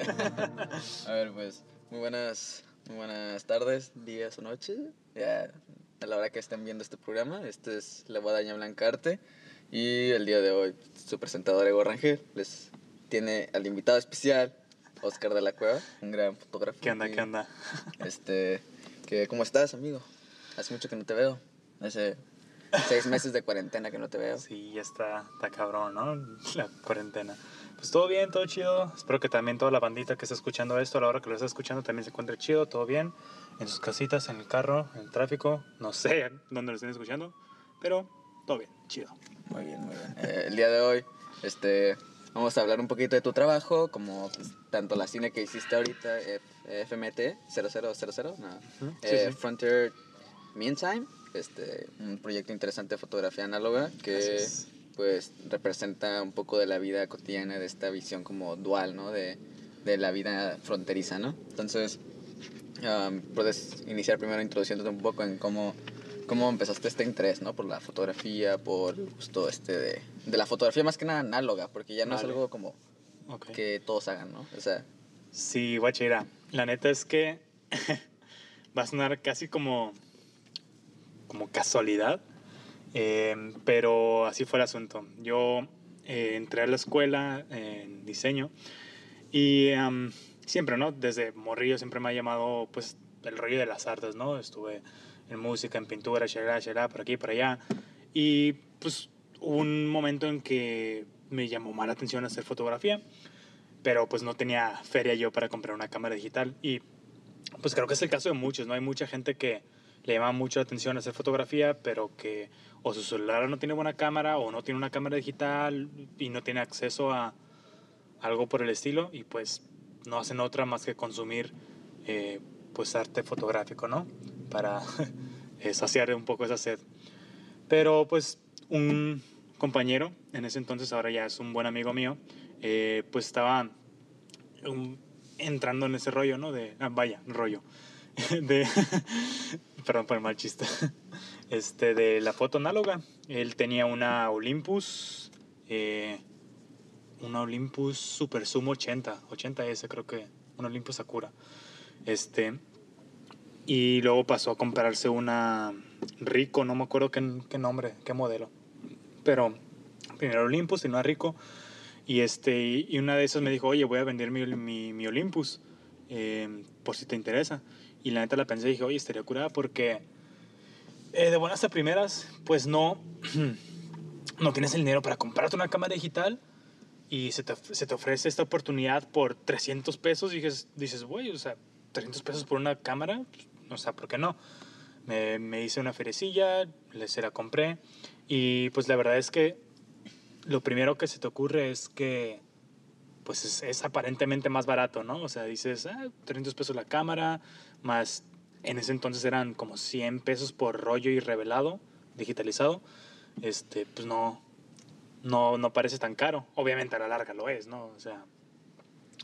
A ver, pues, muy buenas, muy buenas tardes, días o noches. Ya a la hora que estén viendo este programa, este es La Guadaña Blancarte. Y el día de hoy, su presentador Ego Rangel les tiene al invitado especial, Oscar de la Cueva, un gran fotógrafo. ¿Qué onda, Y, qué onda? Este, que, ¿cómo estás, amigo? Hace mucho que no te veo. Hace seis meses de cuarentena que no te veo. Sí, ya está, está cabrón, ¿no? La cuarentena. Pues todo bien, todo chido. Espero que también toda la bandita que está escuchando esto, a la hora que lo está escuchando, también se encuentre chido, todo bien. En sus casitas, en el carro, en el tráfico. No sé dónde lo estén escuchando, pero todo bien, chido. Muy bien, muy bien. Eh, el día de hoy, este, vamos a hablar un poquito de tu trabajo, como pues, tanto la cine que hiciste ahorita, F- FMT 0000, no, sí, eh, sí. Frontier Meantime, este, un proyecto interesante de fotografía análoga que. Pues representa un poco de la vida cotidiana de esta visión como dual, ¿no? De, de la vida fronteriza, ¿no? Entonces, um, puedes iniciar primero introduciéndote un poco en cómo, cómo empezaste este interés, ¿no? Por la fotografía, por el gusto este de, de la fotografía más que nada análoga, porque ya no es Vale. algo como Ok. que todos hagan, ¿no? O sea, Sí, guachira. La neta es que va a sonar casi como, como casualidad, eh, pero así fue el asunto. Yo eh, entré a la escuela en diseño y am, siempre, ¿no? Desde morrillo siempre me ha llamado pues el rollo de las artes, ¿no? Estuve en música, en pintura, shalala, shalala, por aquí, por allá. Y pues hubo un momento en que me llamó más la atención hacer fotografía pero pues no tenía feria yo para comprar una cámara digital y pues creo que es el caso de muchos, ¿no? Hay mucha gente que le llama mucho la atención hacer fotografía, pero que o su celular no tiene buena cámara o no tiene una cámara digital y no tiene acceso a algo por el estilo y pues no hacen otra más que consumir eh, pues arte fotográfico, ¿no? Para eh, saciar un poco esa sed. Pero pues un compañero, en ese entonces ahora ya es un buen amigo mío, eh, pues estaba um, entrando en ese rollo, ¿no? De, ah, vaya, rollo. De, perdón por el mal chiste. Este, de la foto análoga. Él tenía una Olympus, eh, una Olympus Super Zoom 80, 80S creo que, una Olympus Sakura. Este, y luego pasó a comprarse una Rico, no me acuerdo qué, qué nombre, qué modelo. Pero primero Olympus y una Rico. Y, este, y una de esas me dijo, oye, voy a vender mi, mi, mi Olympus, eh, por si te interesa. Y la neta la pensé y dije, oye, estaría curada porque eh, de buenas a primeras, pues no, no tienes el dinero para comprarte una cámara digital y se te, se te ofrece esta oportunidad por 300 pesos y dices, dices, güey, o sea, 300 pesos por una cámara, o sea, ¿por qué no? Me, me hice una ferecilla, se la compré y pues la verdad es que lo primero que se te ocurre es que pues es, es aparentemente más barato, ¿no? O sea, dices, ah, 300 pesos la cámara, más en ese entonces eran como 100 pesos por rollo y revelado, digitalizado. Este, pues no, no, no parece tan caro. Obviamente a la larga lo es, ¿no? O sea,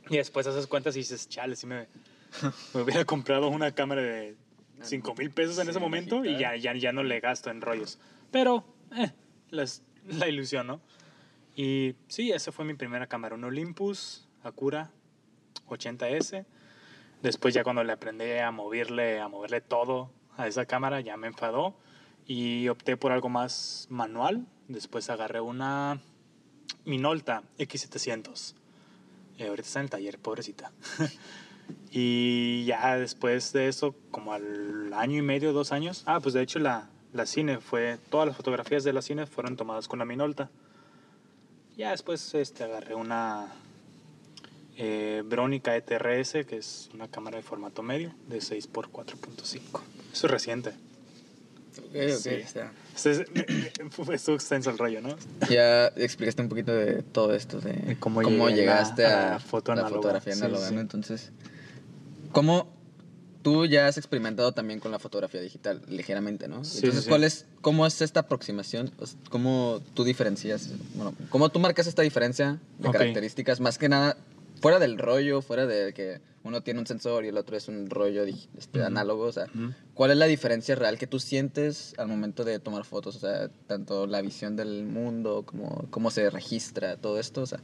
y después haces cuentas y dices, chale, si me, me hubiera comprado una cámara de 5 mil pesos en Sí, ese momento y ya, ya, ya no le gasto en rollos. Pero, eh, la ilusión, ¿no? Y sí, esa fue mi primera cámara, un Olympus Acura 80S. Después ya cuando le aprendí a moverle, a moverle todo a esa cámara, ya me enfadó y opté por algo más manual. Después agarré una Minolta X700. Eh, ahorita está en el taller, pobrecita. y ya después de eso, como al año y medio, dos años, ah, pues de hecho la, la cine fue, todas las fotografías de la cine fueron tomadas con la Minolta. Ya después este, agarré una eh, Bronica ETRS, que es una cámara de formato medio de 6x4.5. Eso es reciente. ok, ok, Sí. está. Este es- fue estuvo extenso el rollo, ¿no? Ya explicaste un poquito de todo esto, de De cómo cómo, llegaste a a, la foto la fotografía Sí, análoga, sí. ¿no? Entonces, ¿cómo tú ya has experimentado también con la fotografía digital, ligeramente, ¿no? Entonces. ¿cuál es, ¿cómo es esta aproximación? ¿Cómo tú diferencias, bueno, cómo tú marcas esta diferencia de Ok. características, más que nada, fuera del rollo, fuera de que uno tiene un sensor y el otro es un rollo este, Ujú. análogo, o sea, Ujú. ¿Cuál es la diferencia real que tú sientes al momento de tomar fotos? O sea, tanto la visión del mundo como cómo se registra todo esto. O sea,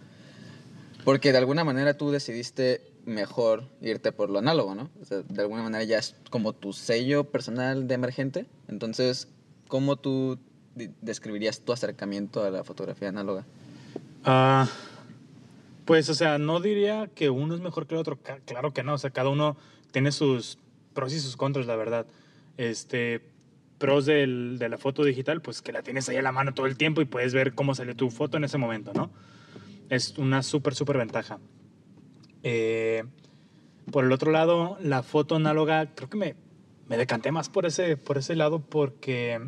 porque de alguna manera tú decidiste mejor irte por lo análogo, ¿no? O sea, de alguna manera ya es como tu sello personal de emergente. Entonces, ¿cómo tú describirías tu acercamiento a la fotografía análoga? Ah, pues, o sea, no diría que uno es mejor que el otro. Claro que no. O sea, cada uno tiene sus pros y sus contras, la verdad. Este, pros del- de la foto digital, pues que la tienes ahí a la mano todo el tiempo y puedes ver cómo salió tu foto en ese momento, ¿no? Es una súper, súper ventaja. Eh, por el otro lado, la foto análoga, creo que me, me decanté más por ese, por ese lado porque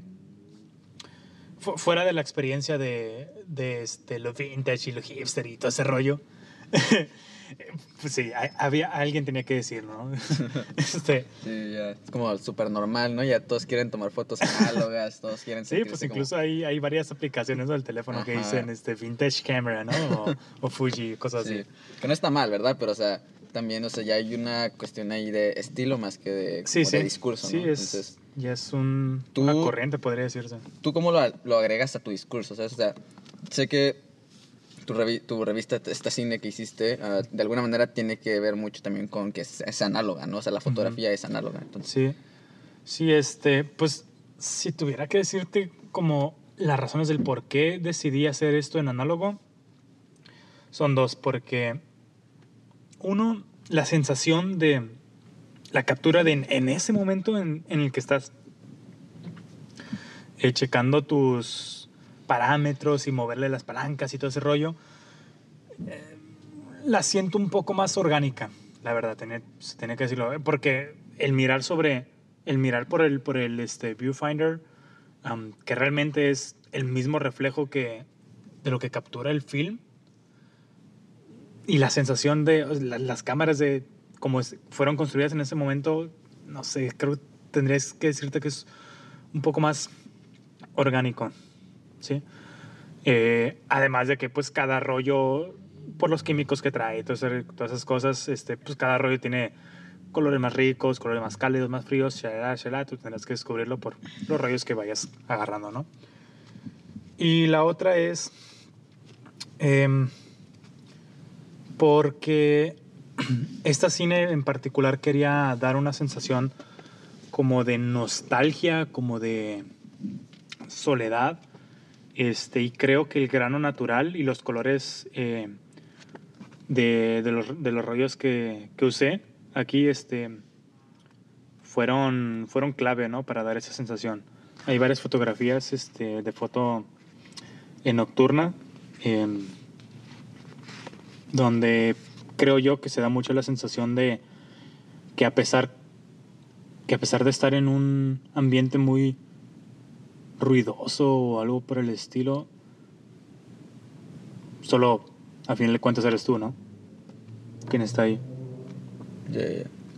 fu- fuera de la experiencia de, de este, lo vintage y lo hipster y todo ese rollo, pues sí, había, alguien tenía que decirlo, ¿no? este, Sí, ya. Es como súper normal, ¿no? Ya todos quieren tomar fotos análogas, todos quieren sí, pues sentirse como- incluso hay, hay varias aplicaciones del teléfono que Ajá. dicen este, vintage camera, ¿no? O, o Fuji, cosas así. Sí, que no está mal, ¿verdad? Pero, o sea, también, o sea, ya hay una cuestión ahí de estilo más que de, como Sí, sí. de discurso, Sí, ¿no? es, Entonces, ya es un, Tú- una corriente, podría decirse. ¿tú cómo lo, lo agregas a tu discurso? O sea, sé que tu, revi- tu revista, esta cine que hiciste, ah, de alguna manera tiene que ver mucho también con que es, es análoga, ¿no? O sea, la fotografía es análoga. Entonces, Sí, sí, este, pues si tuviera que decirte como las razones del por qué decidí hacer esto en análogo, son dos, porque uno, la sensación de la captura de en, en ese momento en, en el que estás eh, checando tus parámetros y moverle las palancas y todo ese rollo, eh, la siento un poco más orgánica, la verdad, se tiene que decirlo, porque el mirar sobre, el mirar por el, por el este, viewfinder, que realmente es el mismo reflejo que de lo que captura el film, y la sensación de las cámaras de como es- fueron construidas en ese momento, no sé, creo que tendrías que decirte que es un poco más orgánico, ¿sí? Eh, además de que pues cada rollo, por los químicos que trae, todas esas, cosas, este, pues cada rollo tiene colores más ricos, colores más cálidos, más fríos, shalala, shalala, tú tendrás que descubrirlo por los rollos que vayas agarrando, ¿no? Y la otra es em, porque esta cine en particular quería dar una sensación como de nostalgia, como de soledad, este, y creo que el grano natural y los colores eh, de, los, rollos que, que usé aquí este, fueron, fueron clave ¿no? para dar esa sensación. Hay varias fotografías este, de foto en nocturna, em, donde creo yo que se da mucho la sensación de que a pesar que a pesar de estar en un ambiente muy ruidoso o algo por el estilo, solo a final de cuentas eres tú, ¿no? ¿Quién está ahí?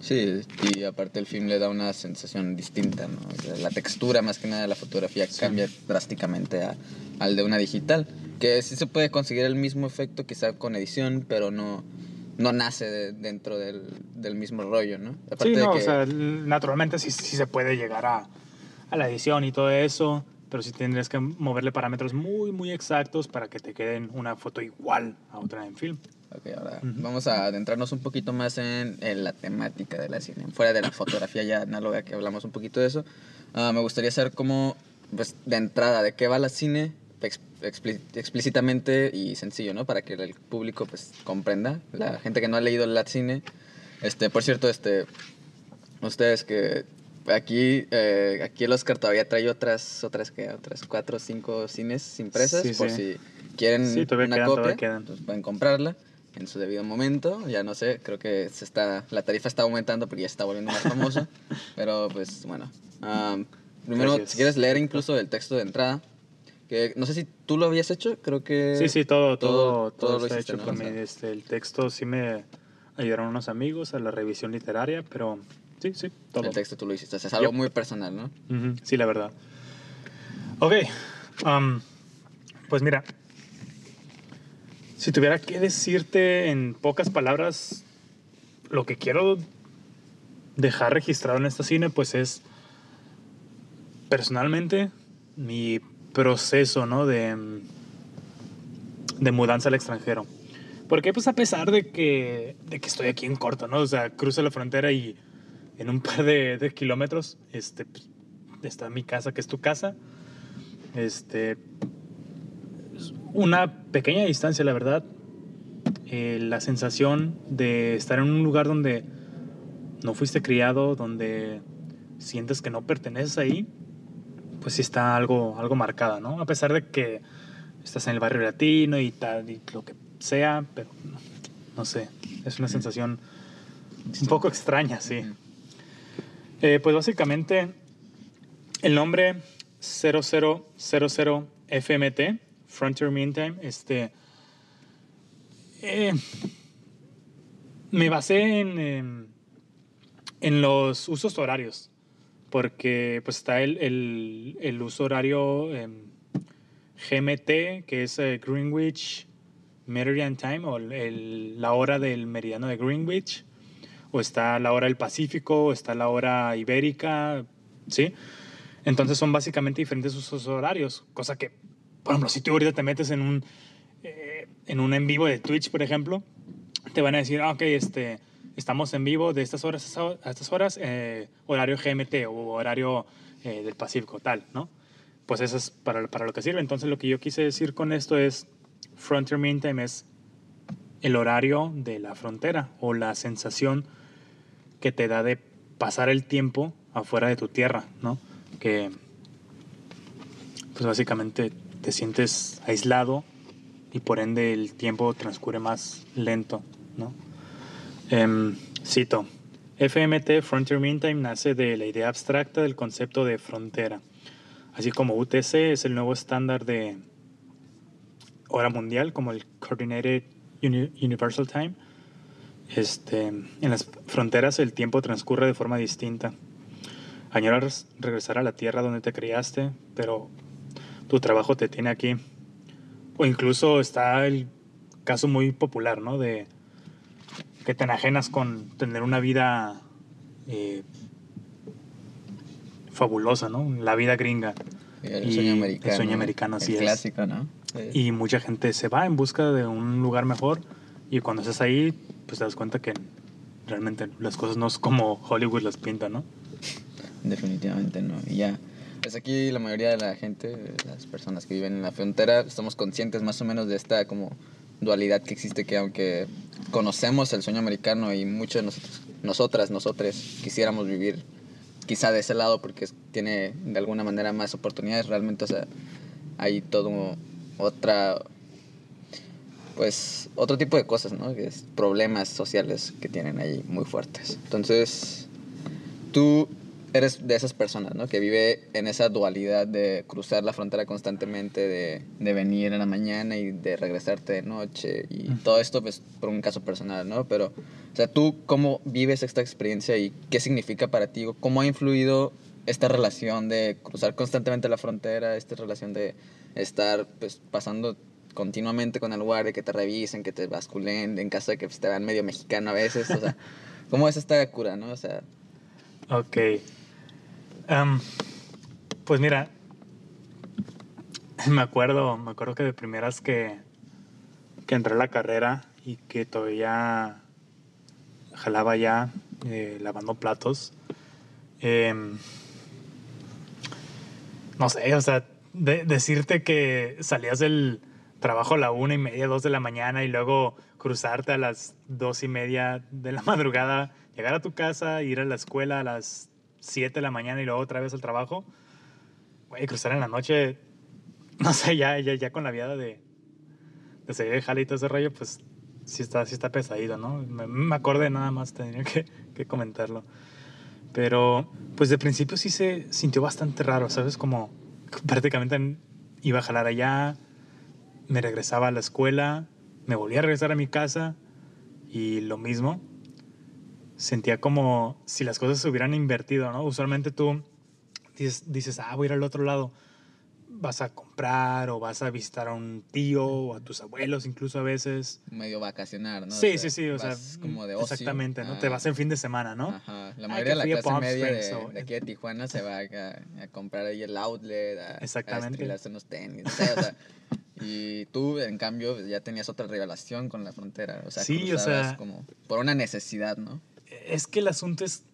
Sí, y aparte el film le da una sensación distinta, ¿no? La textura más que nada de la fotografía cambia drásticamente a- al de una digital, que sí se puede conseguir el mismo efecto quizá con edición, pero no, no nace de- dentro del, del mismo rollo, ¿no? Aparte Sí, de no, que- o sea, naturalmente sí, sí se puede llegar a, a la edición y todo eso, pero sí tendrías que moverle parámetros muy, muy exactos para que te queden una foto igual a otra en film. Ok, ahora vamos a adentrarnos un poquito más en, en la temática de la cine. Fuera de la fotografía ya análoga, que hablamos un poquito de eso, ah, me gustaría saber cómo, pues, de entrada, de qué va la cine explícitamente y sencillo, ¿no? Para que el público, pues, comprenda. La gente que no ha leído la cine. Este, por cierto, este, ustedes que aquí, eh, aquí el Oscar todavía trae otras, otras, que Otras cuatro o cinco cines impresas, Sí, por sí. si quieren Sí, una quedan, copia, quedan. pues pueden comprarla en su debido momento. Ya no sé, creo que se está, la tarifa está aumentando porque ya se está volviendo más famosa. pero pues bueno. Am, primero, Gracias. si quieres leer incluso el texto de entrada. Que no sé si tú lo habías hecho, creo que... Sí, sí, todo, todo, todo, todo lo está hiciste, hecho ¿no? por mí. Este, el texto sí me ayudaron unos amigos a la revisión literaria, pero sí, sí, todo. El texto tú lo hiciste. O sea, es algo Yep. muy personal, ¿no? Sí, la verdad. Ok, am, pues mira, si tuviera que decirte en pocas palabras lo que quiero dejar registrado en esta cine, pues es personalmente mi proceso ¿no? de, de mudanza al extranjero. Porque pues a pesar de que, de que estoy aquí en corto, ¿no? O sea, cruzo la frontera y en un par de, de kilómetros este, pues, está mi casa, que es tu casa. Este, una pequeña distancia, la verdad. Eh, la sensación de estar en un lugar donde no fuiste criado, donde sientes que no perteneces ahí, pues sí está algo, algo marcada, ¿no? A pesar de que estás en el barrio latino y tal, y lo que sea, pero no, sé, es una sensación un poco extraña, sí. Eh, pues básicamente el nombre 0000 FMT, Frontier Meantime, este, eh, me basé en, em, en, los usos horarios, porque pues está el, el, el uso horario em, GMT, que es eh, Greenwich Meridian Time, o el, la hora del meridiano de Greenwich, o está la hora del Pacífico, o está la hora ibérica, ¿sí? Entonces son básicamente diferentes usos horarios, cosa que, por ejemplo, si tú ahorita te metes en un, eh, en un en vivo de Twitch, por ejemplo, te van a decir, ah, ok, este, estamos en vivo de estas horas a estas horas, eh, horario GMT o horario eh, del Pacífico, tal, ¿no? Pues eso es para, para lo que sirve. Entonces lo que yo quise decir con esto es, Frontier Mean Time es el horario de la frontera o la sensación que te da de pasar el tiempo afuera de tu tierra, ¿no? que pues básicamente te sientes aislado y por ende el tiempo transcurre más lento, ¿no? Em, cito, FMT, Frontier Meantime, nace de la idea abstracta del concepto de frontera, así como UTC es el nuevo estándar de hora mundial, como el Coordinated Universal Time. Este, en las fronteras el tiempo transcurre de forma distinta. Añoras regresar a la tierra donde te criaste, pero tu trabajo te tiene aquí. O incluso está el caso muy popular, ¿no? De que te enajenas con tener una vida eh, fabulosa, ¿no? La vida gringa. El sueño americano. El sueño americano, así el clásico, ¿no? Y mucha gente se va en busca de un lugar mejor y cuando estás ahí, pues te das cuenta que realmente las cosas no es como Hollywood las pinta, ¿no? Definitivamente no. Y ya, pues aquí la mayoría de la gente, las personas que viven en la frontera, estamos conscientes más o menos de esta como dualidad que existe, que aunque conocemos el sueño americano y muchos de nosotros, nosotras, nosotros quisiéramos vivir quizá de ese lado porque tiene de alguna manera más oportunidades, realmente, o sea, hay todo otra, pues, otro tipo de cosas, ¿no? Que es problemas sociales que tienen ahí muy fuertes. Entonces, tú eres de esas personas, ¿no? Que vive en esa dualidad de cruzar la frontera constantemente, de, de venir en la mañana y de regresarte de noche. Y todo esto, pues, por un caso personal, ¿no? Pero, o sea, ¿tú cómo vives esta experiencia y qué significa para ti? ¿Cómo ha influido esta relación de cruzar constantemente la frontera, esta relación de estar, pues, pasando continuamente con el guardia, que te revisen, que te basculen, en caso de que pues, te vean medio mexicano a veces, o sea, ¿cómo es esta cura, no? O sea... Ok pues mira, me acuerdo, me acuerdo que de primeras que, que entré a la carrera y que todavía jalaba ya eh, lavando platos. Em, no sé, o sea, decirte que salías del trabajo a la una y media, dos de la mañana y luego cruzarte a las dos y media de la madrugada, llegar a tu casa, ir a la escuela a las 7 de la mañana y luego otra vez al trabajo, güey, cruzar en la noche, no sé, ya, ya, ya con la viada de, de seguir el jale y todo ese rollo, pues sí está, sí está pesadito, ¿no? Me, me acordé nada más, tenía que, que, comentarlo. Pero, pues de principio sí se sintió bastante raro, ¿sabes? Como prácticamente iba a jalar allá, me regresaba a la escuela, me volvía a regresar a mi casa y lo mismo sentía como si las cosas se hubieran invertido, ¿no? Usualmente tú dices, ah, voy a ir al otro lado. Vas a comprar o vas a visitar a un tío o a tus abuelos incluso a veces. Medio vacacionar, ¿no? Sí, sí, sí, o sea, como de ocio. Exactamente, ¿no? Te vas en fin de semana, ¿no? Ajá. La mayoría de la clase media de, aquí de Tijuana se va a, comprar ahí el outlet, a, Exactamente. a unos tenis, o sea, Y tú, en cambio, ya tenías otra revelación con la frontera. O sea, Sí, o sea- como por una necesidad, ¿no? Es que el asunto es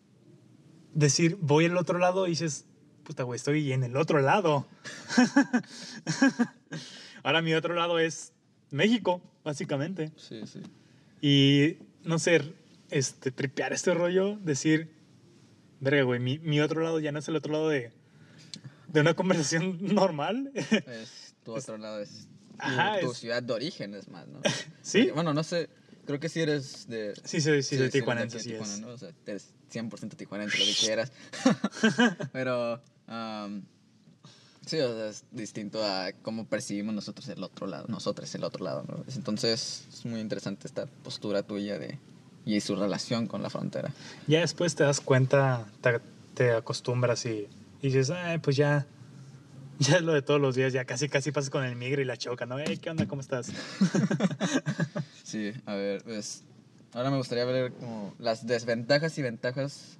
decir, voy al otro lado y dices, puta, güey, estoy en el otro lado. Ahora mi otro lado es México, básicamente. Sí, sí. Y, no sé, este, tripear este rollo, decir, verga, güey, mi, mi otro lado ya no es el otro lado de, de una conversación normal. Es, tu otro lado es Ajá, tu es- ciudad de origen, es más, ¿no? Sí. Porque, bueno, no sé, creo que sí eres de... Sí, sí, sí, soy de tijuanense, sí de Tijuana, es. ¿no? O sea, eres 100% tijuanense, lo que quieras. Pero, am, sí, o sea, es distinto a cómo percibimos nosotros el otro lado, nosotros el otro lado, ¿no? Entonces, es muy interesante esta postura tuya de... Y su relación con la frontera. Ya después te das cuenta, te, te acostumbras y, y dices, Ay, pues ya, ya es lo de todos los días, ya casi casi pasas con el migre y la choca, ¿no? Hey, ¿qué onda? ¿Cómo estás? Sí, a ver, pues ahora me gustaría ver como las desventajas y ventajas.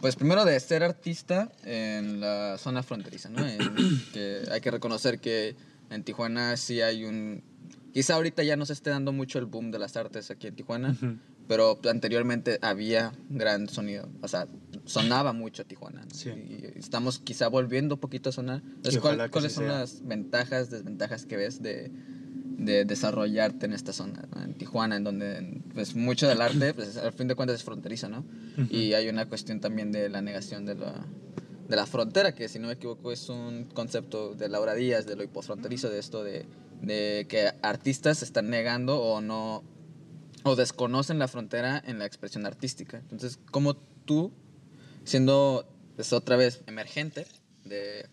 Pues primero de ser artista en la zona fronteriza, ¿no? En- que hay que reconocer que en Tijuana sí hay un... Quizá ahorita ya no se esté dando mucho el boom de las artes aquí en Tijuana, Ujú. pero anteriormente había gran sonido, o sea, sonaba mucho Tijuana. ¿no? Sí. Y estamos quizá volviendo un poquito a sonar. Entonces, ¿cuál- ¿cuáles son sea. las ventajas, desventajas que ves de, de desarrollarte en esta zona, ¿no? en Tijuana, en donde pues, mucho del arte, pues, al fin de cuentas es fronterizo, ¿no? Ujú. Y hay una cuestión también de la negación de la, de la frontera, que si no me equivoco es un concepto de Laura Díaz, de lo hipofronterizo, de esto de, de que artistas se están negando o no, o desconocen la frontera en la expresión artística. Entonces, como tú, siendo pues, otra vez emergente de,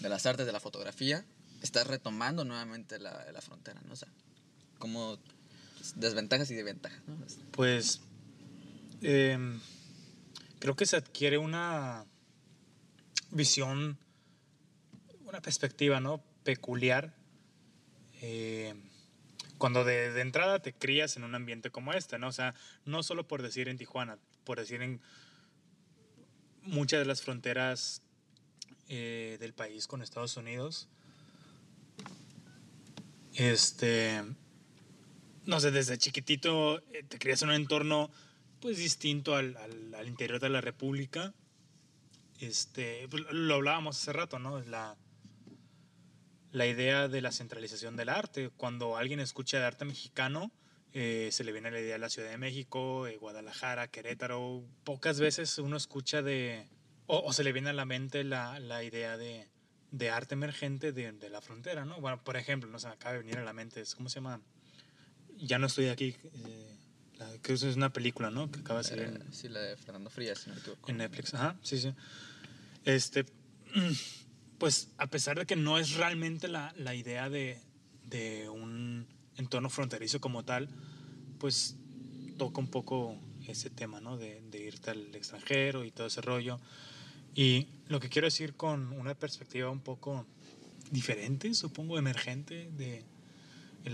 de las artes, de la fotografía, estás retomando nuevamente la, la frontera, ¿no? O sea, como desventajas y de ventajas, ¿no? Pues em, creo que se adquiere una visión, una perspectiva, ¿no? Peculiar. eh, cuando de, de entrada te crías en un ambiente como este, ¿no? O sea, no solo por decir en Tijuana, por decir en muchas de las fronteras eh, del país con Estados Unidos. Este, no sé, desde chiquitito eh, te crías en un entorno pues distinto al, al- al interior de la República. Este, pues, lo hablábamos hace rato, ¿no? La, la idea de la centralización del arte. Cuando alguien escucha de arte mexicano, eh, se le viene la idea de la Ciudad de México, eh, Guadalajara, Querétaro. Pocas veces uno escucha de, o, o se le viene a la mente la, la idea de, de arte emergente de, de la frontera, ¿no? Bueno, por ejemplo, no se me acaba de venir a la mente, es- ¿cómo se llama? Ya no estoy aquí. eh, la- que es una película, ¿no? Que acaba de salir en, Eh, sí, la de Fernando Frías, si no en Netflix. Ajá, sí, sí. Este, pues a pesar de que no es realmente la, la idea de, de un entorno fronterizo como tal, pues toca un poco ese tema, ¿no? De, de irte al extranjero y todo ese rollo. Y lo que quiero decir con una perspectiva un poco diferente, supongo, emergente de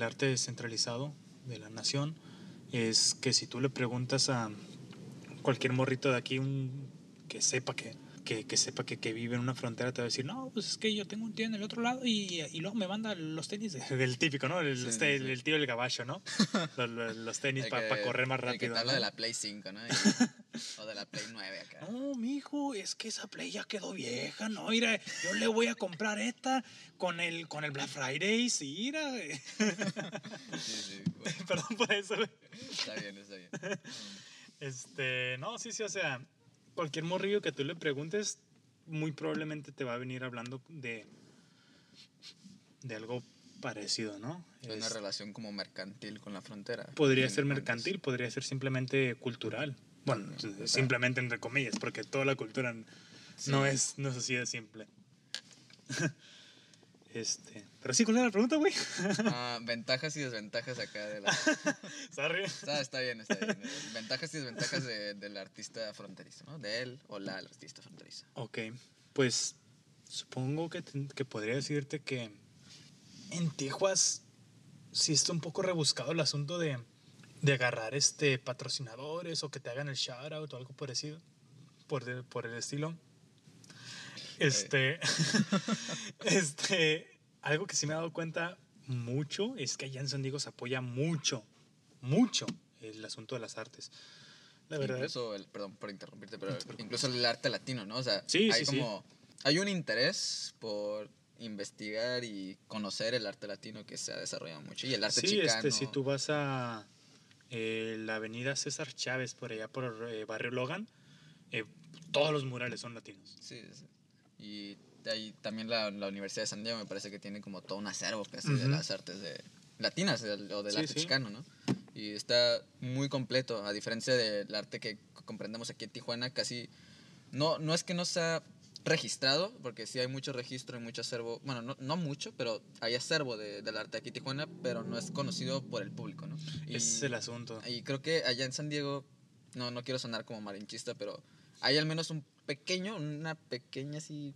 arte descentralizado de la nación, es que si tú le preguntas a cualquier morrito de aquí un, que sepa que, que, que sepa que, que vive en una frontera te va a decir, no, pues es que yo tengo un tío en el otro lado y, y luego me manda los tenis de- del típico, ¿no? El, Sí, los sí, te- sí. el tío del gabacho, ¿no? los, los- los tenis El para que- correr más El que rápido. te habla ¿no? de la Play 5, ¿no? Y- o de la Play 9 acá. No, mijo, es que esa play ya quedó vieja, ¿no? Mira, yo le voy a comprar esta con el, con el Black Friday, sí, mira. Sí, sí, bueno, Perdón por eso, está bien, está bien. Este, no, sí, sí, o sea, cualquier morrillo que tú le preguntes, muy probablemente te va a venir hablando de, de algo parecido, ¿no? Hay una Es- relación como mercantil con la frontera. podría ser de mercantil, podría ser simplemente cultural. Bueno, simplemente entre comillas, porque toda la cultura Sí. no, es, no es así de simple. este, pero sí, ¿cuál era la pregunta, güey? Ah, ventajas y desventajas acá de la... Sorry. Está, está bien, está bien. Ventajas y desventajas de- del artista fronterizo, ¿no? De él o la artista fronteriza. Ok, pues supongo que, que podría decirte que en Tijuas sí está un poco rebuscado el asunto de, de agarrar este patrocinadores o que te hagan el shout out o algo parecido por, de- por el estilo. Este, este, algo que sí me he dado cuenta mucho es que allá en San Diego se apoya mucho, mucho el asunto de las artes. La verdad. Incluso, el, perdón por interrumpirte, pero incluso el arte latino, ¿no? O sea, Sí, hay sí, sí. como, hay un interés por investigar y conocer el arte latino que se ha desarrollado mucho y el arte Sí, chicano. este, si tú vas a eh, la avenida César Chávez, por allá por eh, Barrio Logan, eh, todos los murales son latinos. Sí, sí. Y ahí también la, la Universidad de San Diego me parece que tiene como todo un acervo casi de Ujú. las artes de, latinas o del Sí, arte sí. chicano, ¿no? Y está muy completo, a diferencia del arte que comprendemos aquí en Tijuana, casi no, no es que no sea registrado, porque sí hay mucho registro y mucho acervo, bueno, no, no mucho, pero hay acervo de- del arte aquí en Tijuana, pero no es conocido por el público, ¿no? Y- es el asunto. y creo que allá en San Diego, no, no quiero sonar como malinchista, pero hay al menos un pequeño, una pequeña así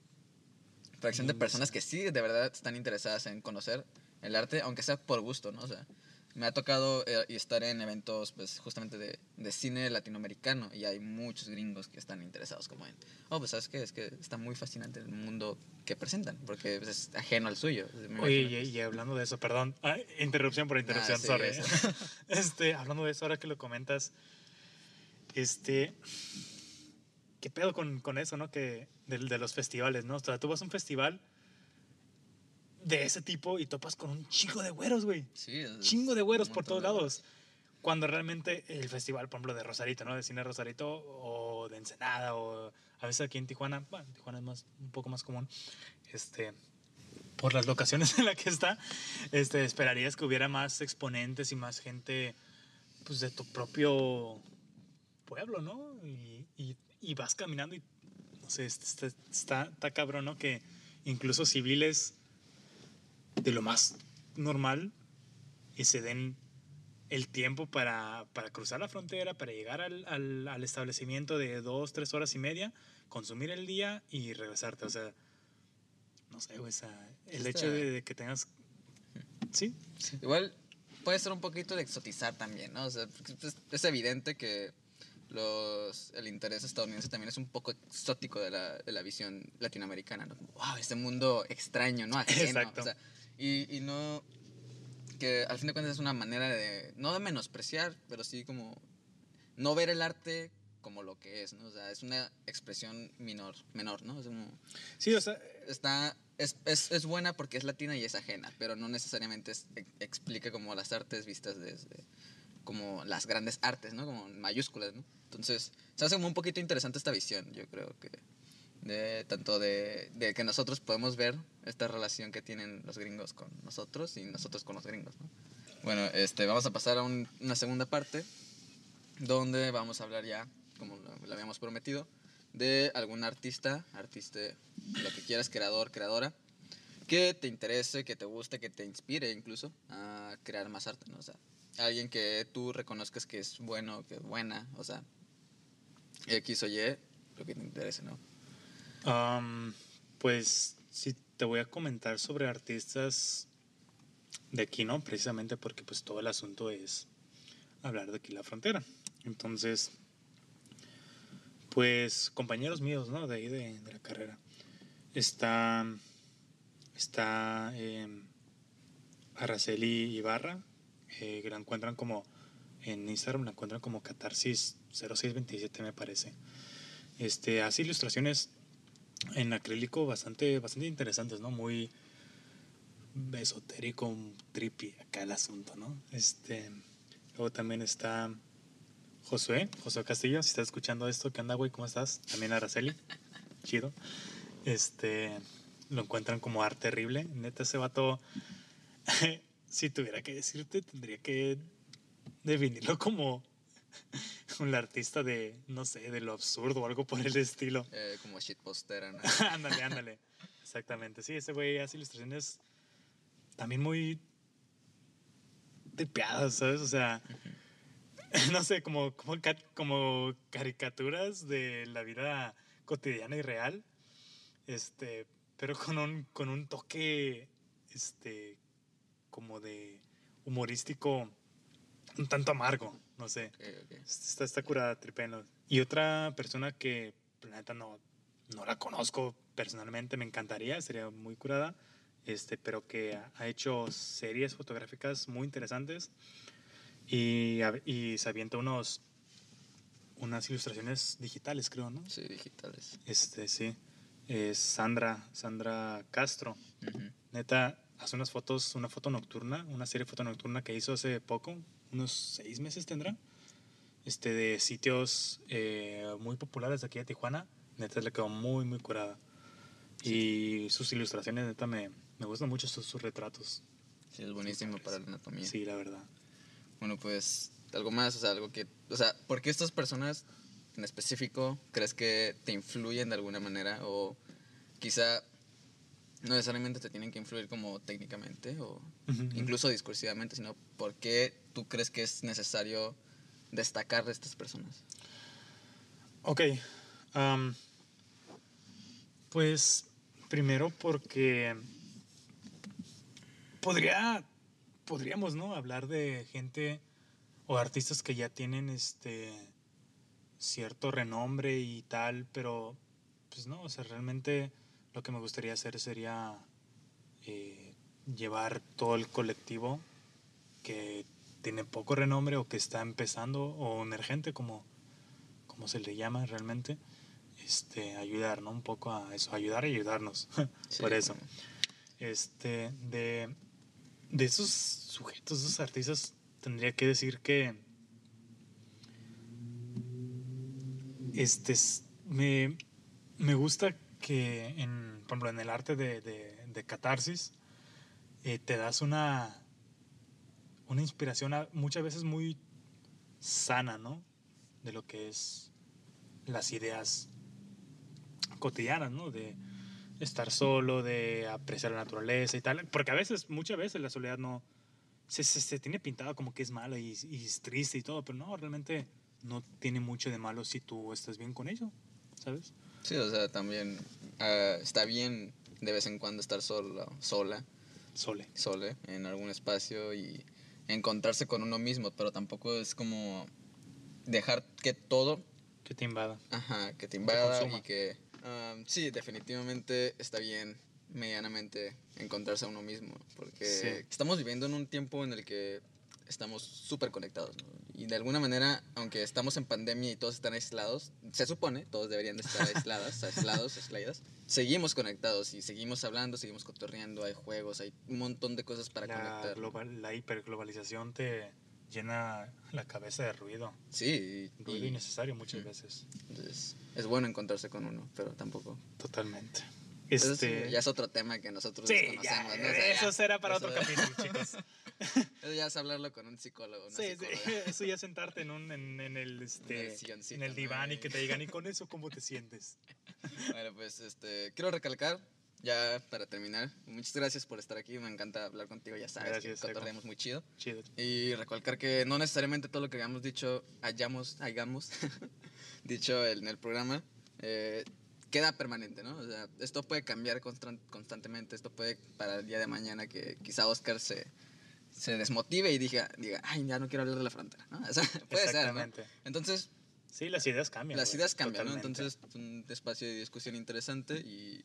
fracción de personas que sí de verdad están interesadas en conocer el arte, aunque sea por gusto, ¿no? O sea, me ha tocado eh, estar en eventos, pues justamente de, de cine latinoamericano y hay muchos gringos que están interesados como en, oh, pues sabes qué, es que está muy fascinante el mundo que presentan, porque pues, es ajeno al suyo. Oye, y, y hablando de eso, perdón, ah, interrupción por interrupción, sí, sorry. este, hablando de eso, ahora que lo comentas, este, ¿qué pedo con, con eso, no? Que de, de los festivales, ¿no? O sea, tú vas a un festival de ese tipo y topas con un chingo de güeros, güey. Sí, Chingo de güeros por todos lados. Cuando realmente el festival, por ejemplo, de Rosarito, ¿no? De cine Rosarito o de Ensenada o a veces aquí en Tijuana, bueno, en Tijuana es más, un poco más común, este, por las locaciones en las que está, este, esperarías que hubiera más exponentes y más gente, pues, de tu propio pueblo, ¿no? Y, y- y vas caminando y, no sé, está, está, está cabrón, ¿no? Que incluso civiles de lo más normal y se den el tiempo para, para cruzar la frontera, para llegar al, al, al establecimiento de dos, tres horas y media, consumir el día y regresarte. O sea, no sé, o sea, el hecho de, de que tengas... Sí, sí. Igual puede ser un poquito de exotizar también, ¿no? O sea, pues, es evidente que los, el interés estadounidense también es un poco exótico de la, de la visión latinoamericana, ¿no? Como, wow, este mundo extraño, ¿no? Ajeno. Exacto. O sea, y, y no... Que al fin de cuentas es una manera de... No de menospreciar, pero sí como... No ver el arte como lo que es, ¿no? O sea, es una expresión menor, menor ¿no? Es como Sí, o sea, está es, es, es buena porque es latina y es ajena, pero no necesariamente es- e- explica como las artes vistas desde como las grandes artes, ¿no? Como mayúsculas, ¿no? Entonces, se hace como un poquito interesante esta visión, yo creo que de tanto de, de que nosotros podemos ver esta relación que tienen los gringos con nosotros y nosotros con los gringos, ¿no? Bueno, este, vamos a pasar a un- una segunda parte donde vamos a hablar ya, como lo, lo habíamos prometido, de algún artista, artista, lo que quieras, creador, creadora, que te interese, que te guste, que te inspire incluso a crear más arte, ¿no? O sea, alguien que tú reconozcas que es bueno, que es buena, o sea, X o Y, lo que te interese, ¿no? Pues sí, te voy a comentar sobre artistas de aquí, ¿no? Precisamente porque pues todo el asunto es hablar de aquí la frontera. Entonces, pues compañeros míos, ¿no? De ahí de, de la carrera. Está, está em, Araceli Ibarra, eh, la encuentran como en Instagram, la encuentran como Catarsis 0627 me parece. Este, hace ilustraciones en acrílico bastante, bastante interesantes, ¿no? Muy esotérico, trippy acá el asunto, ¿no? Este, luego también está Josué, Josué Castillo, si estás escuchando esto, ¿qué onda, güey? ¿Cómo estás? También Araceli, chido. Este, lo encuentran como arte terrible. Neta, ese vato, si tuviera que decirte, tendría que definirlo como un artista de, no sé, de lo absurdo o algo por el estilo. Eh, como shitpostera, ¿no? ándale, ándale. Exactamente. Sí, ese güey hace ilustraciones también muy tripeadas, ¿sabes? O sea, no sé, como, como, como caricaturas de la vida cotidiana y real. Este, pero con un, con un toque, este, como de humorístico, un tanto amargo, no sé. Está, está curada, tripeno. Y otra persona que, la neta, no, no la conozco personalmente, me encantaría, sería muy curada, este, pero que ha hecho series fotográficas muy interesantes y, y se avienta unos unas ilustraciones digitales, creo, ¿no? Sí, digitales. Este, sí. Es Sandra, Sandra Castro. Neta, hace unas fotos, una foto nocturna, una serie de foto nocturna que hizo hace poco, unos seis meses tendrá, este, de sitios eh, muy populares de aquí de Tijuana. Neta, le quedó muy, muy curada. Y sus ilustraciones, neta, me, me gustan mucho sus, sus retratos. Sí, es buenísimo para la anatomía. Sí, la verdad. Bueno, pues algo más, o sea, algo que, o sea, ¿por qué estas personas en específico crees que te influyen de alguna manera o quizá no necesariamente te tienen que influir como técnicamente o incluso discursivamente, sino por qué tú crees que es necesario destacar de estas personas? Ok. pues primero porque podría, podríamos, ¿no? Hablar de gente o artistas que ya tienen este cierto renombre y tal, pero pues no, o sea, realmente lo que me gustaría hacer sería eh, llevar todo el colectivo que tiene poco renombre o que está empezando o emergente como como se le llama realmente, este, ayudar, ¿no? Un poco a eso, ayudar y ayudarnos, Sí, por eso. Este, de, de esos sujetos, esos artistas, tendría que decir que, este, es- me, me gusta que, en, por ejemplo, en el arte de, de, catarsis, eh, te das una, una inspiración muchas veces muy sana, ¿no? De lo que es las ideas cotidianas, ¿no? De estar solo, de apreciar la naturaleza y tal. Porque a veces, muchas veces la soledad no... Se, se, se tiene pintado como que es mala y, y es triste y todo, pero no, realmente no tiene mucho de malo si tú estás bien con ello, ¿sabes? Sí, o sea, también ah, está bien de vez en cuando estar solo, sola, Sole. sole en algún espacio y encontrarse con uno mismo, pero tampoco es como dejar que todo Que te invada. Ajá, que te invada y que... um, sí, definitivamente está bien medianamente encontrarse a uno mismo, porque Sí. estamos viviendo en un tiempo en el que estamos súper conectados, ¿no? Y de alguna manera, aunque estamos en pandemia y todos están aislados, se supone, todos deberían de estar aisladas, aislados, aisladas, seguimos conectados y seguimos hablando, seguimos cotorreando, hay juegos, hay un montón de cosas para La, conectar. global, la hiperglobalización te llena la cabeza de ruido. Sí, y, Ruido y- innecesario muchas Mm. veces. entonces, es bueno encontrarse con uno, pero tampoco Totalmente. Eso Este, ya es otro tema que nosotros Sí, desconocemos. ya, ¿no? O sea, ya- eso será para eso- otro capítulo, chicos. Eso ya es hablarlo con un psicólogo. Una Sí, sí, eso ya sentarte en, un, en, en el, este, En el en el ¿no? diván y que te digan, ¿y con eso cómo te sientes? Bueno, pues este, quiero recalcar, ya para terminar, muchas gracias por estar aquí. Me encanta hablar contigo, ya sabes. Gracias, que cotorreamos muy chido. Chido. Y recalcar que no necesariamente todo lo que habíamos dicho, hayamos, hayamos dicho en el programa, eh, queda permanente, ¿no? O sea, esto puede cambiar constan- constantemente, esto puede para el día de mañana que quizá Oscar se, se desmotive y diga, diga, ay, ya no quiero hablar de la frontera, ¿no? O sea, puede ser, ¿no? Entonces, Sí, las ideas cambian. las ideas cambian, ¿no? Entonces, es un espacio de discusión interesante y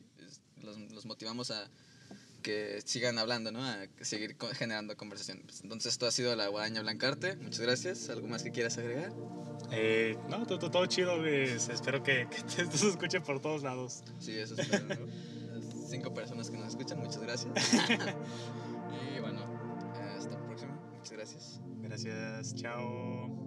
los, los motivamos a que sigan hablando, ¿no? A seguir generando conversación. Pues, entonces, esto ha sido la Guadaña Blancarte. Muchas gracias. ¿Algo más que quieras agregar? Eh, no, todo, todo chido. Espero que, que te- se escuche por todos lados. Sí, eso espero, cinco personas que nos escuchan, muchas gracias. y bueno, hasta la próxima. Muchas gracias. Gracias, chao.